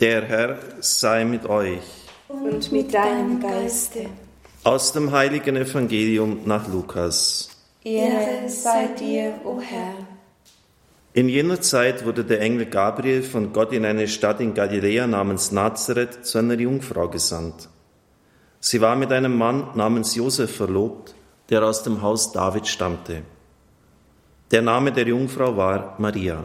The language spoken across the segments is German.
Der Herr sei mit euch. Und mit deinem Geiste. Aus dem heiligen Evangelium nach Lukas. Ehre sei dir, o Herr. In jener Zeit wurde der Engel Gabriel von Gott in eine Stadt in Galiläa namens Nazareth zu einer Jungfrau gesandt. Sie war mit einem Mann namens Josef verlobt, der aus dem Haus David stammte. Der Name der Jungfrau war Maria.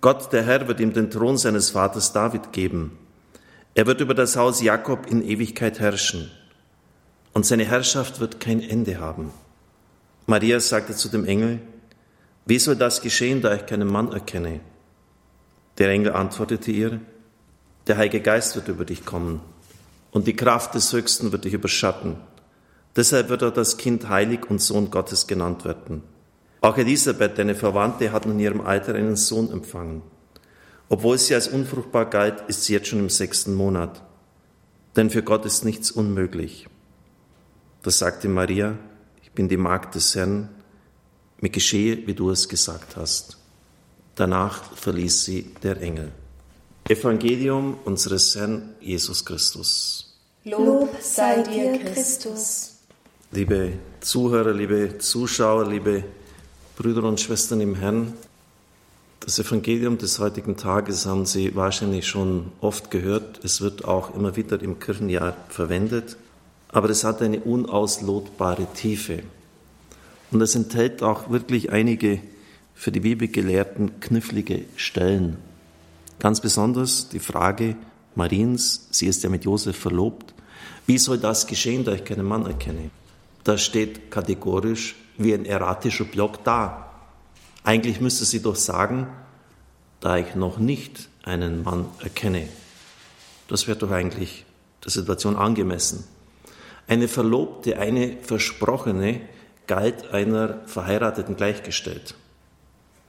Gott, der Herr, wird ihm den Thron seines Vaters David geben. Er wird über das Haus Jakob in Ewigkeit herrschen. Und seine Herrschaft wird kein Ende haben. Maria sagte zu dem Engel, wie soll das geschehen, da ich keinen Mann erkenne? Der Engel antwortete ihr, der Heilige Geist wird über dich kommen und die Kraft des Höchsten wird dich überschatten. Deshalb wird er das Kind heilig und Sohn Gottes genannt werden. Auch Elisabeth, deine Verwandte, hat in ihrem Alter einen Sohn empfangen. Obwohl sie als unfruchtbar galt, ist sie jetzt schon im sechsten Monat. Denn für Gott ist nichts unmöglich. Da sagte Maria, ich bin die Magd des Herrn, mir geschehe, wie du es gesagt hast. Danach verließ sie der Engel. Evangelium unseres Herrn Jesus Christus. Lob sei dir, Christus. Liebe Zuhörer, liebe Zuschauer, liebe Brüder und Schwestern im Herrn, das Evangelium des heutigen Tages haben Sie wahrscheinlich schon oft gehört. Es wird auch immer wieder im Kirchenjahr verwendet, aber es hat eine unauslotbare Tiefe. Und es enthält auch wirklich einige für die Bibelgelehrten knifflige Stellen. Ganz besonders die Frage Mariens, sie ist ja mit Josef verlobt, wie soll das geschehen, da ich keinen Mann erkenne? Das steht kategorisch wie ein erratischer Block da. Eigentlich müsste sie doch sagen, da ich noch nicht einen Mann erkenne. Das wäre doch eigentlich der Situation angemessen. Eine Verlobte, eine Versprochene galt einer Verheirateten gleichgestellt.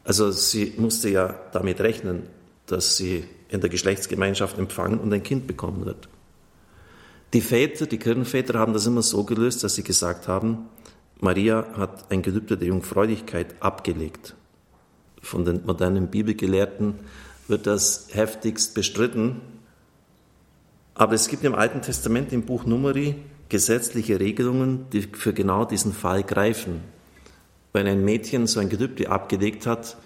Also sie musste ja damit rechnen, dass sie in der Geschlechtsgemeinschaft empfangen und ein Kind bekommen wird. Die Väter, die Kirchenväter haben das immer so gelöst, dass sie gesagt haben, Maria hat ein Gelübde der Jungfräulichkeit abgelegt. Von den modernen Bibelgelehrten wird das heftigst bestritten. Aber es gibt im Alten Testament im Buch Numeri gesetzliche Regelungen, die für genau diesen Fall greifen. Wenn ein Mädchen so ein Gelübde abgelegt hat,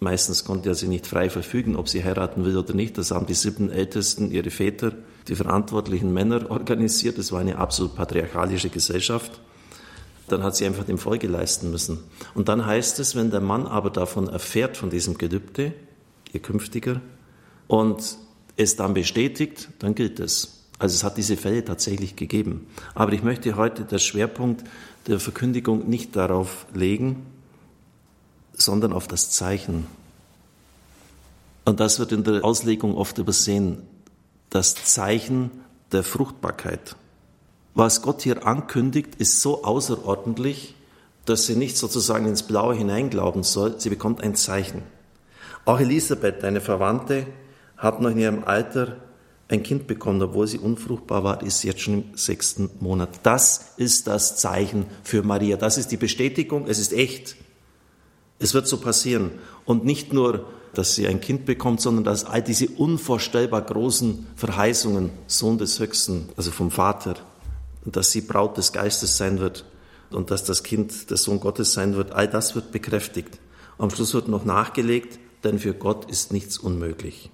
meistens konnte er sie nicht frei verfügen, ob sie heiraten will oder nicht, das haben die sieben Ältesten, ihre Väter, die verantwortlichen Männer organisiert. Das war eine absolut patriarchalische Gesellschaft dann hat sie einfach dem Folge leisten müssen. Und dann heißt es, wenn der Mann aber davon erfährt, von diesem Gelübde, ihr künftiger, und es dann bestätigt, dann gilt es. Also es hat diese Fälle tatsächlich gegeben. Aber ich möchte heute der Schwerpunkt der Verkündigung nicht darauf legen, sondern auf das Zeichen. Und das wird in der Auslegung oft übersehen. Das Zeichen der Fruchtbarkeit was Gott hier ankündigt, ist so außerordentlich, dass sie nicht sozusagen ins Blaue hineinglauben soll. Sie bekommt ein Zeichen. Auch Elisabeth, eine Verwandte, hat noch in ihrem Alter ein Kind bekommen, obwohl sie unfruchtbar war, ist jetzt schon im sechsten Monat. Das ist das Zeichen für Maria. Das ist die Bestätigung. Es ist echt. Es wird so passieren. Und nicht nur, dass sie ein Kind bekommt, sondern dass all diese unvorstellbar großen Verheißungen, Sohn des Höchsten, also vom Vater, und dass sie Braut des Geistes sein wird und dass das Kind der Sohn Gottes sein wird, all das wird bekräftigt. Am Schluss wird noch nachgelegt, denn für Gott ist nichts unmöglich.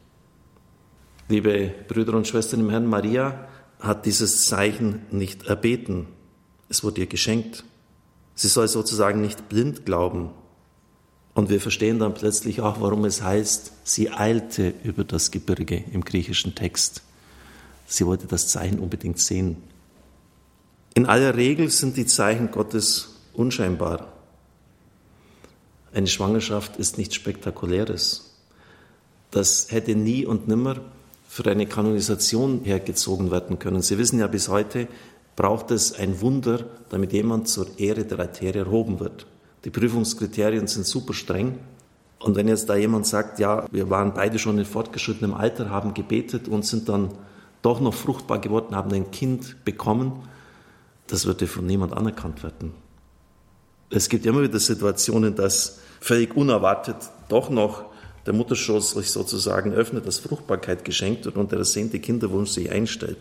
Liebe Brüder und Schwestern im Herrn, Maria hat dieses Zeichen nicht erbeten. Es wurde ihr geschenkt. Sie soll sozusagen nicht blind glauben. Und wir verstehen dann plötzlich auch, warum es heißt, sie eilte über das Gebirge im griechischen Text. Sie wollte das Zeichen unbedingt sehen. In aller Regel sind die Zeichen Gottes unscheinbar. Eine Schwangerschaft ist nichts Spektakuläres. Das hätte nie und nimmer für eine Kanonisation hergezogen werden können. Sie wissen ja bis heute, braucht es ein Wunder, damit jemand zur Ehre der Arterie erhoben wird. Die Prüfungskriterien sind super streng. Und wenn jetzt da jemand sagt, ja, wir waren beide schon in fortgeschrittenem Alter, haben gebetet und sind dann doch noch fruchtbar geworden, haben ein Kind bekommen, das würde von niemand anerkannt werden. Es gibt immer wieder Situationen, dass völlig unerwartet doch noch der Mutterschoß sich sozusagen öffnet, dass Fruchtbarkeit geschenkt wird und der ersehnte Kinderwunsch sich einstellt.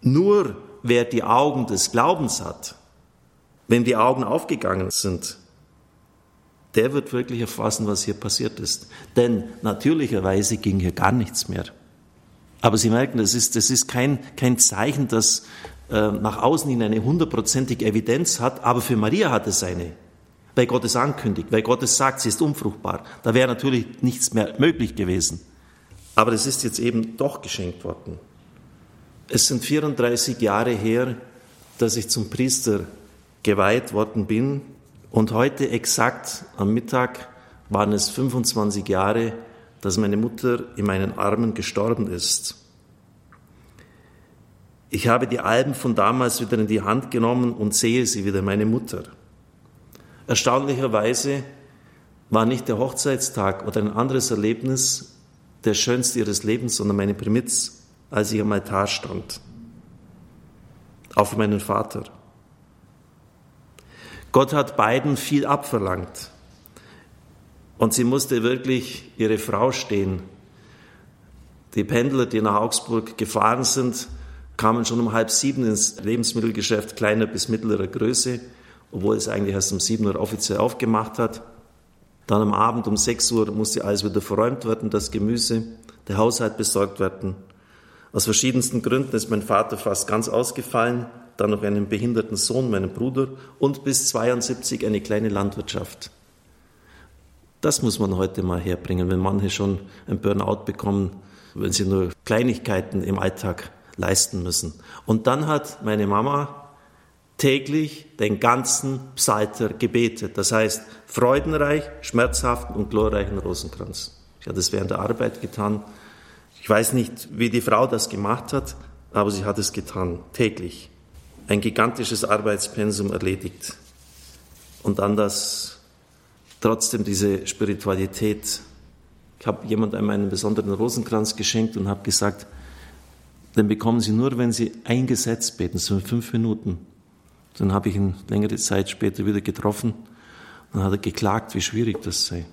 Nur wer die Augen des Glaubens hat, wenn die Augen aufgegangen sind, der wird wirklich erfassen, was hier passiert ist. Denn natürlicherweise ging hier gar nichts mehr. Aber Sie merken, das ist, das ist kein, kein Zeichen, das äh, nach außen hin eine hundertprozentige Evidenz hat, aber für Maria hat es eine. Weil Gott es ankündigt, weil Gott es sagt, sie ist unfruchtbar. Da wäre natürlich nichts mehr möglich gewesen. Aber es ist jetzt eben doch geschenkt worden. Es sind 34 Jahre her, dass ich zum Priester geweiht worden bin. Und heute exakt am Mittag waren es 25 Jahre, dass meine Mutter in meinen Armen gestorben ist. Ich habe die Alben von damals wieder in die Hand genommen und sehe sie wieder, meine Mutter. Erstaunlicherweise war nicht der Hochzeitstag oder ein anderes Erlebnis der schönste ihres Lebens, sondern meine Primitz, als ich am Altar stand. Für meinen Vater. Gott hat beiden viel abverlangt. Und sie musste wirklich ihre Frau stehen. Die Pendler, die nach Augsburg gefahren sind, kamen schon um halb sieben ins Lebensmittelgeschäft kleiner bis mittlerer Größe, obwohl es eigentlich erst um sieben Uhr offiziell aufgemacht hat. Dann am Abend um sechs Uhr musste alles wieder verräumt werden, das Gemüse, der Haushalt besorgt werden. Aus verschiedensten Gründen ist mein Vater fast ganz ausgefallen, dann noch einen behinderten Sohn, meinen Bruder und bis 72 eine kleine Landwirtschaft. Das muss man heute mal herbringen, wenn manche schon ein Burnout bekommen, wenn sie nur Kleinigkeiten im Alltag leisten müssen. Und dann hat meine Mama täglich den ganzen Psalter gebetet. Das heißt, freudenreich, schmerzhaften und glorreichen Rosenkranz. Ich hatte es während der Arbeit getan. Ich weiß nicht, wie die Frau das gemacht hat, aber sie hat es getan, täglich. Ein gigantisches Arbeitspensum erledigt. Und dann das trotzdem diese Spiritualität. Ich habe jemandem einen besonderen Rosenkranz geschenkt und habe gesagt, den bekommen Sie nur, wenn Sie ein Gesetz beten, so fünf Minuten. Dann habe ich ihn längere Zeit später wieder getroffen und hat er geklagt, wie schwierig das sei.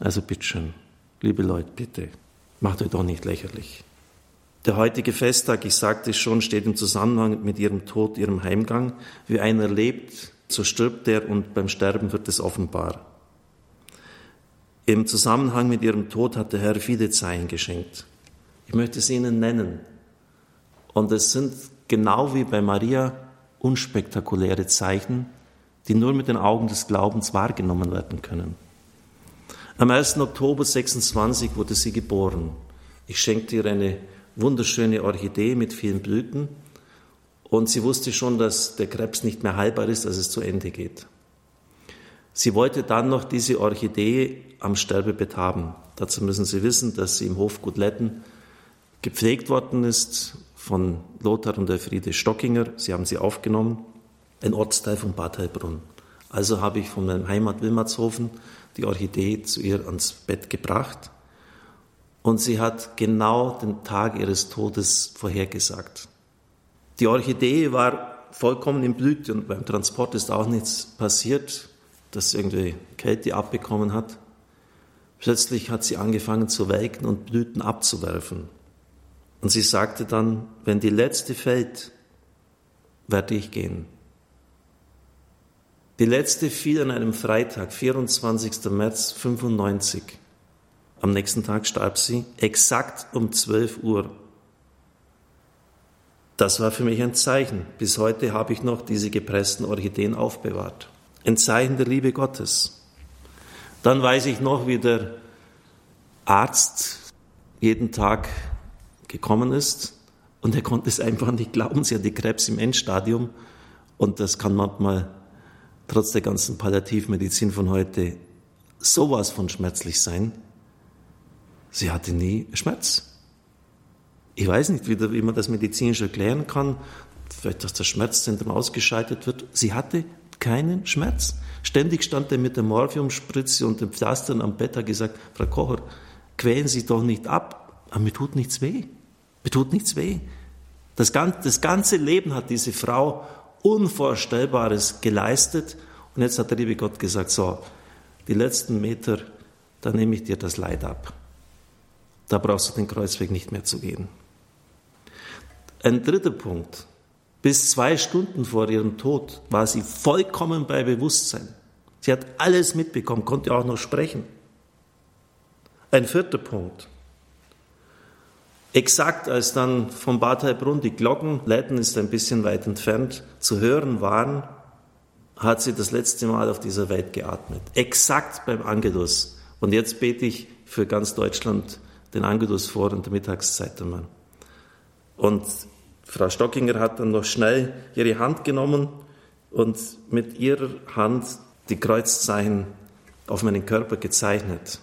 Also bitteschön, liebe Leute, bitte, macht euch doch nicht lächerlich. Der heutige Festtag, ich sagte es schon, steht im Zusammenhang mit ihrem Tod, ihrem Heimgang. Wie einer lebt, so stirbt er und beim Sterben wird es offenbar. Im Zusammenhang mit ihrem Tod hat der Herr viele Zeichen geschenkt. Ich möchte es Ihnen nennen. Und es sind genau wie bei Maria unspektakuläre Zeichen, die nur mit den Augen des Glaubens wahrgenommen werden können. Am 1. Oktober 26 wurde sie geboren. Ich schenkte ihr eine wunderschöne Orchidee mit vielen Blüten und sie wusste schon, dass der Krebs nicht mehr heilbar ist, dass es zu Ende geht. Sie wollte dann noch diese Orchidee am Sterbebett haben. Dazu müssen Sie wissen, dass sie im Hof Gutletten gepflegt worden ist von Lothar und Elfriede Stockinger. Sie haben sie aufgenommen, ein Ortsteil von Bad Heilbrunn. Also habe ich von meinem Heimat Wilmatshofen die Orchidee zu ihr ans Bett gebracht und sie hat genau den Tag ihres Todes vorhergesagt. Die Orchidee war vollkommen in Blüte und beim Transport ist auch nichts passiert, dass irgendwie Kälte abbekommen hat. Plötzlich hat sie angefangen zu welken und Blüten abzuwerfen. Und sie sagte dann, wenn die letzte fällt, werde ich gehen. Die letzte fiel an einem Freitag, 24. März 95. Am nächsten Tag starb sie, exakt um 12 Uhr. Das war für mich ein Zeichen. Bis heute habe ich noch diese gepressten Orchideen aufbewahrt. Ein Zeichen der Liebe Gottes. Dann weiß ich noch, wie der Arzt jeden Tag gekommen ist und er konnte es einfach nicht glauben. Sie hatte Krebs im Endstadium und das kann manchmal trotz der ganzen Palliativmedizin von heute sowas von schmerzlich sein. Sie hatte nie Schmerz. Ich weiß nicht, wie, man das medizinisch erklären kann. Vielleicht, dass das Schmerzzentrum ausgeschaltet wird. Sie hatte keinen Schmerz. Ständig stand er mit der Morphiumspritze und den Pflastern am Bett, hat gesagt, Frau Kocher, quälen Sie doch nicht ab. Aber mir tut nichts weh. Mir tut nichts weh. Das, ganze Leben hat diese Frau Unvorstellbares geleistet. Und jetzt hat der liebe Gott gesagt, so, die letzten Meter, da nehme ich dir das Leid ab. Da brauchst du den Kreuzweg nicht mehr zu gehen. Ein dritter Punkt. Bis zwei Stunden vor ihrem Tod war sie vollkommen bei Bewusstsein. Sie hat alles mitbekommen, konnte auch noch sprechen. Ein vierter Punkt. Exakt als dann vom Bad Heilbrunn die Glocken, Leiten ist ein bisschen weit entfernt, zu hören waren, hat sie das letzte Mal auf dieser Welt geatmet. Exakt beim Angelus. Und jetzt bete ich für ganz Deutschland den Angelus vor in der Mittagszeit einmal. Und Frau Stockinger hat dann noch schnell ihre Hand genommen und mit ihrer Hand die Kreuzzeichen auf meinen Körper gezeichnet.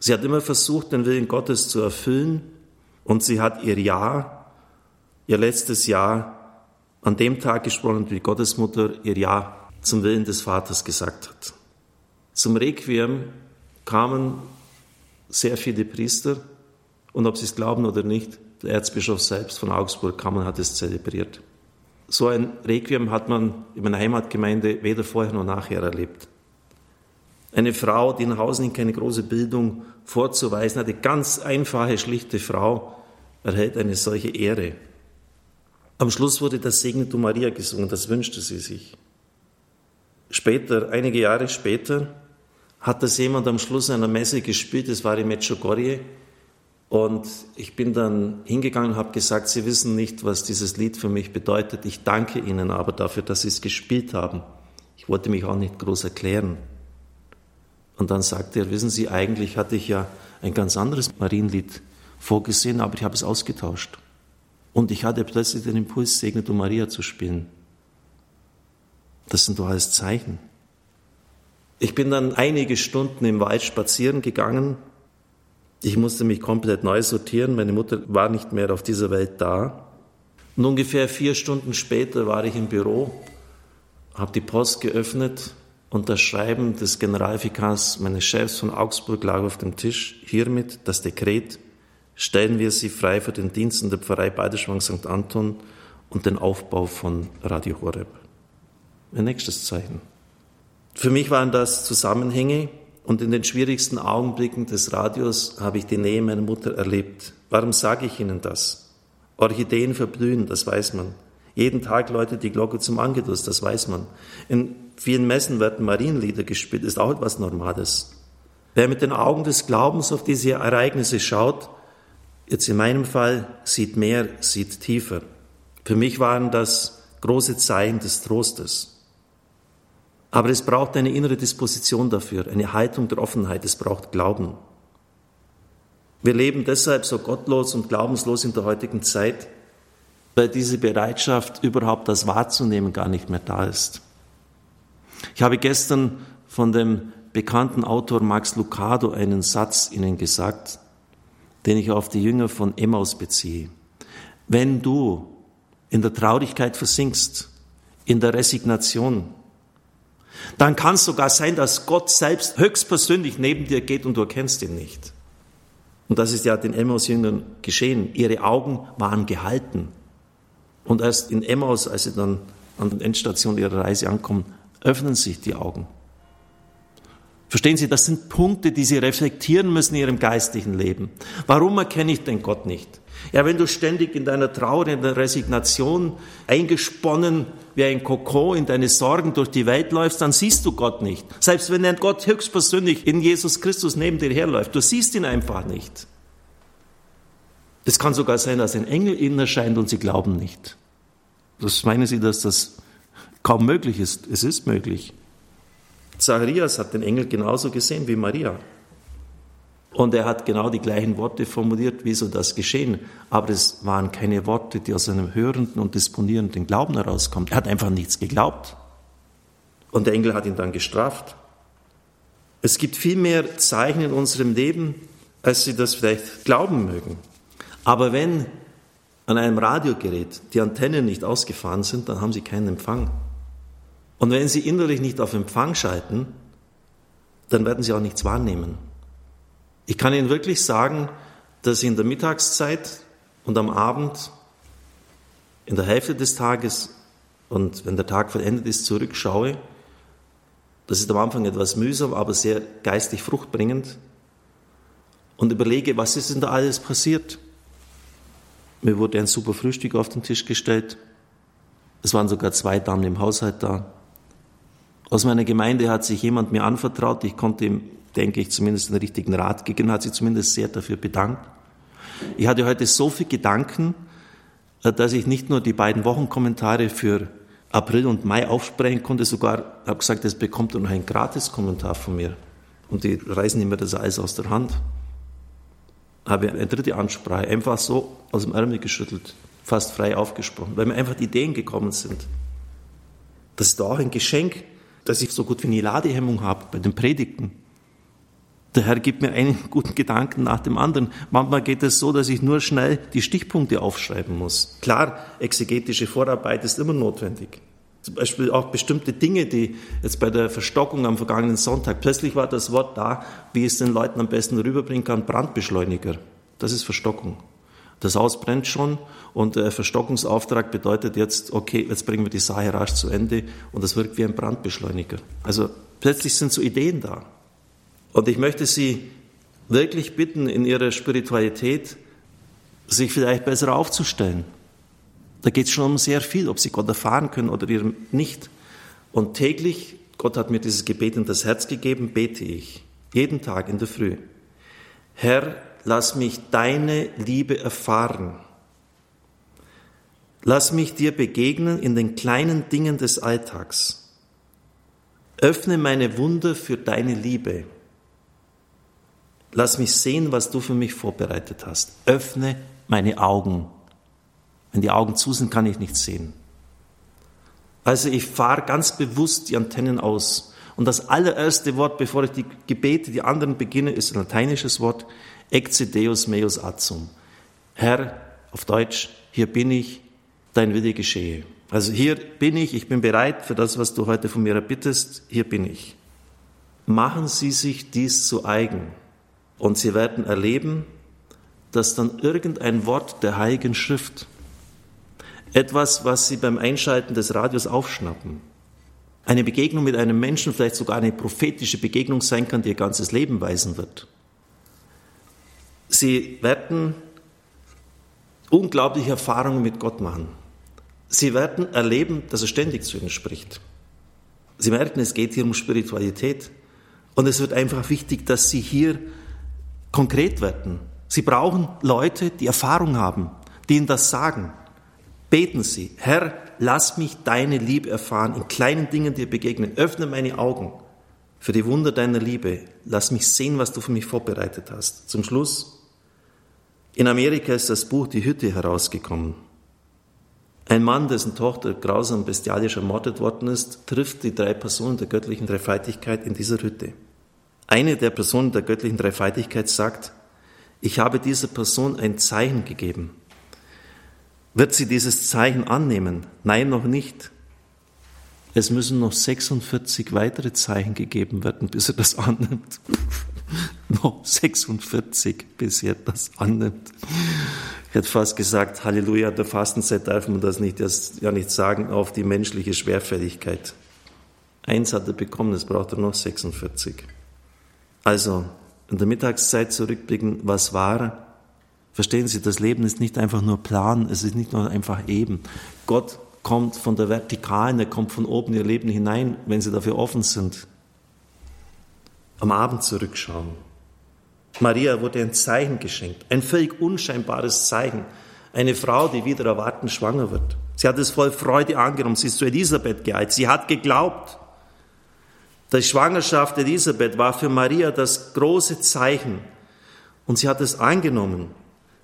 Sie hat immer versucht, den Willen Gottes zu erfüllen und sie hat ihr Ja, ihr letztes Ja an dem Tag gesprochen, wie Gottesmutter ihr Ja zum Willen des Vaters gesagt hat. Zum Requiem kamen sehr viele Priester und ob sie es glauben oder nicht, der Erzbischof selbst von Augsburg kam und hat es zelebriert. So ein Requiem hat man in meiner Heimatgemeinde weder vorher noch nachher erlebt. Eine Frau, die in Hausen keine große Bildung vorzuweisen hatte, ganz einfache, schlichte Frau, erhält eine solche Ehre. Am Schluss wurde das Segne du Maria gesungen, das wünschte sie sich. Später, einige Jahre später, hat das jemand am Schluss einer Messe gespielt, das war in Medjugorje, und ich bin dann hingegangen und habe gesagt, Sie wissen nicht, was dieses Lied für mich bedeutet. Ich danke Ihnen aber dafür, dass Sie es gespielt haben. Ich wollte mich auch nicht groß erklären. Und dann sagte er, wissen Sie, eigentlich hatte ich ja ein ganz anderes Marienlied vorgesehen, aber ich habe es ausgetauscht. Und ich hatte plötzlich den Impuls, Segne du Maria zu spielen. Das sind doch alles Zeichen. Ich bin dann einige Stunden im Wald spazieren gegangen. Ich musste mich komplett neu sortieren. Meine Mutter war nicht mehr auf dieser Welt da. Und ungefähr vier Stunden später war ich im Büro, habe die Post geöffnet und das Schreiben des Generalvikars meines Chefs von Augsburg lag auf dem Tisch. Hiermit das Dekret stellen wir sie frei für den Dienst in der Pfarrei Balderschwang St. Anton und den Aufbau von Radio Horeb. Mein nächstes Zeichen. Für mich waren das Zusammenhänge und in den schwierigsten Augenblicken des Radios habe ich die Nähe meiner Mutter erlebt. Warum sage ich Ihnen das? Orchideen verblühen, das weiß man. Jeden Tag läutet die Glocke zum Angelus, das weiß man. In vielen Messen werden Marienlieder gespielt, ist auch etwas Normales. Wer mit den Augen des Glaubens auf diese Ereignisse schaut, Jetzt in meinem Fall sieht mehr, sieht tiefer. Für mich waren das große Zeichen des Trostes. Aber es braucht eine innere Disposition dafür, eine Haltung der Offenheit, es braucht Glauben. Wir leben deshalb so gottlos und glaubenslos in der heutigen Zeit, weil diese Bereitschaft, überhaupt das wahrzunehmen, gar nicht mehr da ist. Ich habe gestern von dem bekannten Autor Max Lucado einen Satz Ihnen gesagt, den ich auf die Jünger von Emmaus beziehe. Wenn du in der Traurigkeit versinkst, in der Resignation, dann kann es sogar sein, dass Gott selbst höchstpersönlich neben dir geht und du erkennst ihn nicht. Und das ist ja den Emmaus-Jüngern geschehen. Ihre Augen waren gehalten. Und erst in Emmaus, als sie dann an der Endstation ihrer Reise ankommen, öffnen sich die Augen. Verstehen Sie, das sind Punkte, die Sie reflektieren müssen in Ihrem geistlichen Leben. Warum erkenne ich den Gott nicht? Ja, wenn du ständig in deiner Trauer, in der Resignation eingesponnen wie ein Kokon in deine Sorgen durch die Welt läufst, dann siehst du Gott nicht. Selbst wenn Gott höchstpersönlich in Jesus Christus neben dir herläuft, du siehst ihn einfach nicht. Es kann sogar sein, dass ein Engel ihnen erscheint und sie glauben nicht. Das meinen Sie, dass das kaum möglich ist? Es ist möglich. Zacharias hat den Engel genauso gesehen wie Maria. Und er hat genau die gleichen Worte formuliert, wie soll das geschehen. Aber es waren keine Worte, die aus einem hörenden und disponierenden Glauben herauskommen. Er hat einfach nichts geglaubt. Und der Engel hat ihn dann gestraft. Es gibt viel mehr Zeichen in unserem Leben, als Sie das vielleicht glauben mögen. Aber wenn an einem Radiogerät die Antennen nicht ausgefahren sind, dann haben Sie keinen Empfang. Und wenn Sie innerlich nicht auf Empfang schalten, dann werden Sie auch nichts wahrnehmen. Ich kann Ihnen wirklich sagen, dass in der Mittagszeit und am Abend, in der Hälfte des Tages und wenn der Tag vollendet ist, zurückschaue. Das ist am Anfang etwas mühsam, aber sehr geistig fruchtbringend und überlege, was ist denn da alles passiert? Mir wurde ein super Frühstück auf den Tisch gestellt. Es waren sogar zwei Damen im Haushalt da. Aus meiner Gemeinde hat sich jemand mir anvertraut. Ich konnte ihm, denke ich, zumindest den richtigen Rat geben, hat sich zumindest sehr dafür bedankt. Ich hatte heute so viele Gedanken, äh, dass ich nicht nur die beiden Wochenkommentare für April und Mai aufsprechen konnte, sogar habe gesagt, es bekommt noch ein Gratis-Kommentar von mir. Und die reißen immer das Eis aus der Hand habe eine dritte Ansprache einfach so aus dem Ärmel geschüttelt, fast frei aufgesprochen, weil mir einfach die Ideen gekommen sind. Das ist auch ein Geschenk, dass ich so gut wie nie Ladehemmung habe bei den Predigten. Der Herr gibt mir einen guten Gedanken nach dem anderen. Manchmal geht es so, dass ich nur schnell die Stichpunkte aufschreiben muss. Klar, exegetische Vorarbeit ist immer notwendig. Zum Beispiel auch bestimmte Dinge, die jetzt bei der Verstockung am vergangenen Sonntag, plötzlich war das Wort da, wie es den Leuten am besten rüberbringen kann, Brandbeschleuniger. Das ist Verstockung. Das Haus brennt schon und der Verstockungsauftrag bedeutet jetzt, okay, jetzt bringen wir die Sache rasch zu Ende und das wirkt wie ein Brandbeschleuniger. Also plötzlich sind so Ideen da. Und ich möchte Sie wirklich bitten, in Ihrer Spiritualität sich vielleicht besser aufzustellen. Da geht es schon um sehr viel, ob sie Gott erfahren können oder nicht. Und täglich, Gott hat mir dieses Gebet in das Herz gegeben, bete ich, jeden Tag in der Früh. Herr, lass mich deine Liebe erfahren. Lass mich dir begegnen in den kleinen Dingen des Alltags. Öffne meine Wunder für deine Liebe. Lass mich sehen, was du für mich vorbereitet hast. Öffne meine Augen wenn die Augen zu sind, kann ich nichts sehen. Also ich fahre ganz bewusst die Antennen aus. Und das allererste Wort, bevor ich die Gebete, die anderen beginne, ist ein lateinisches Wort, Ecce Deus meus atzum. Herr, auf Deutsch, hier bin ich, dein Wille geschehe. Also hier bin ich, ich bin bereit für das, was du heute von mir erbittest, hier bin ich. Machen Sie sich dies zu eigen und Sie werden erleben, dass dann irgendein Wort der Heiligen Schrift etwas, was Sie beim Einschalten des Radios aufschnappen. Eine Begegnung mit einem Menschen, vielleicht sogar eine prophetische Begegnung sein kann, die Ihr ganzes Leben weisen wird. Sie werden unglaubliche Erfahrungen mit Gott machen. Sie werden erleben, dass er ständig zu Ihnen spricht. Sie merken, es geht hier um Spiritualität. Und es wird einfach wichtig, dass Sie hier konkret werden. Sie brauchen Leute, die Erfahrung haben, die Ihnen das sagen. Beten Sie, Herr, lass mich deine Liebe erfahren, in kleinen Dingen dir begegnen. Öffne meine Augen für die Wunder deiner Liebe. Lass mich sehen, was du für mich vorbereitet hast. Zum Schluss, in Amerika ist das Buch Die Hütte herausgekommen. Ein Mann, dessen Tochter grausam bestialisch ermordet worden ist, trifft die drei Personen der göttlichen Dreifaltigkeit in dieser Hütte. Eine der Personen der göttlichen Dreifaltigkeit sagt, ich habe dieser Person ein Zeichen gegeben. Wird sie dieses Zeichen annehmen? Nein, noch nicht. Es müssen noch 46 weitere Zeichen gegeben werden, bis er das annimmt. noch 46, bis er das annimmt. Ich hätte fast gesagt, Halleluja, der Fastenzeit darf man das nicht, das ja nicht sagen, auf die menschliche Schwerfälligkeit. Eins hat er bekommen, es braucht er noch 46. Also, in der Mittagszeit zurückblicken, was war, Verstehen Sie, das Leben ist nicht einfach nur Plan, es ist nicht nur einfach eben. Gott kommt von der Vertikalen, er kommt von oben in Ihr Leben hinein, wenn Sie dafür offen sind. Am Abend zurückschauen. Maria wurde ein Zeichen geschenkt, ein völlig unscheinbares Zeichen. Eine Frau, die wieder erwarten schwanger wird. Sie hat es voll Freude angenommen. Sie ist zu Elisabeth geeilt. Sie hat geglaubt. Die Schwangerschaft Elisabeth war für Maria das große Zeichen. Und sie hat es angenommen.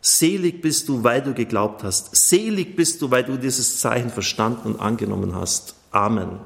Selig bist du, weil du geglaubt hast. Selig bist du, weil du dieses Zeichen verstanden und angenommen hast. Amen.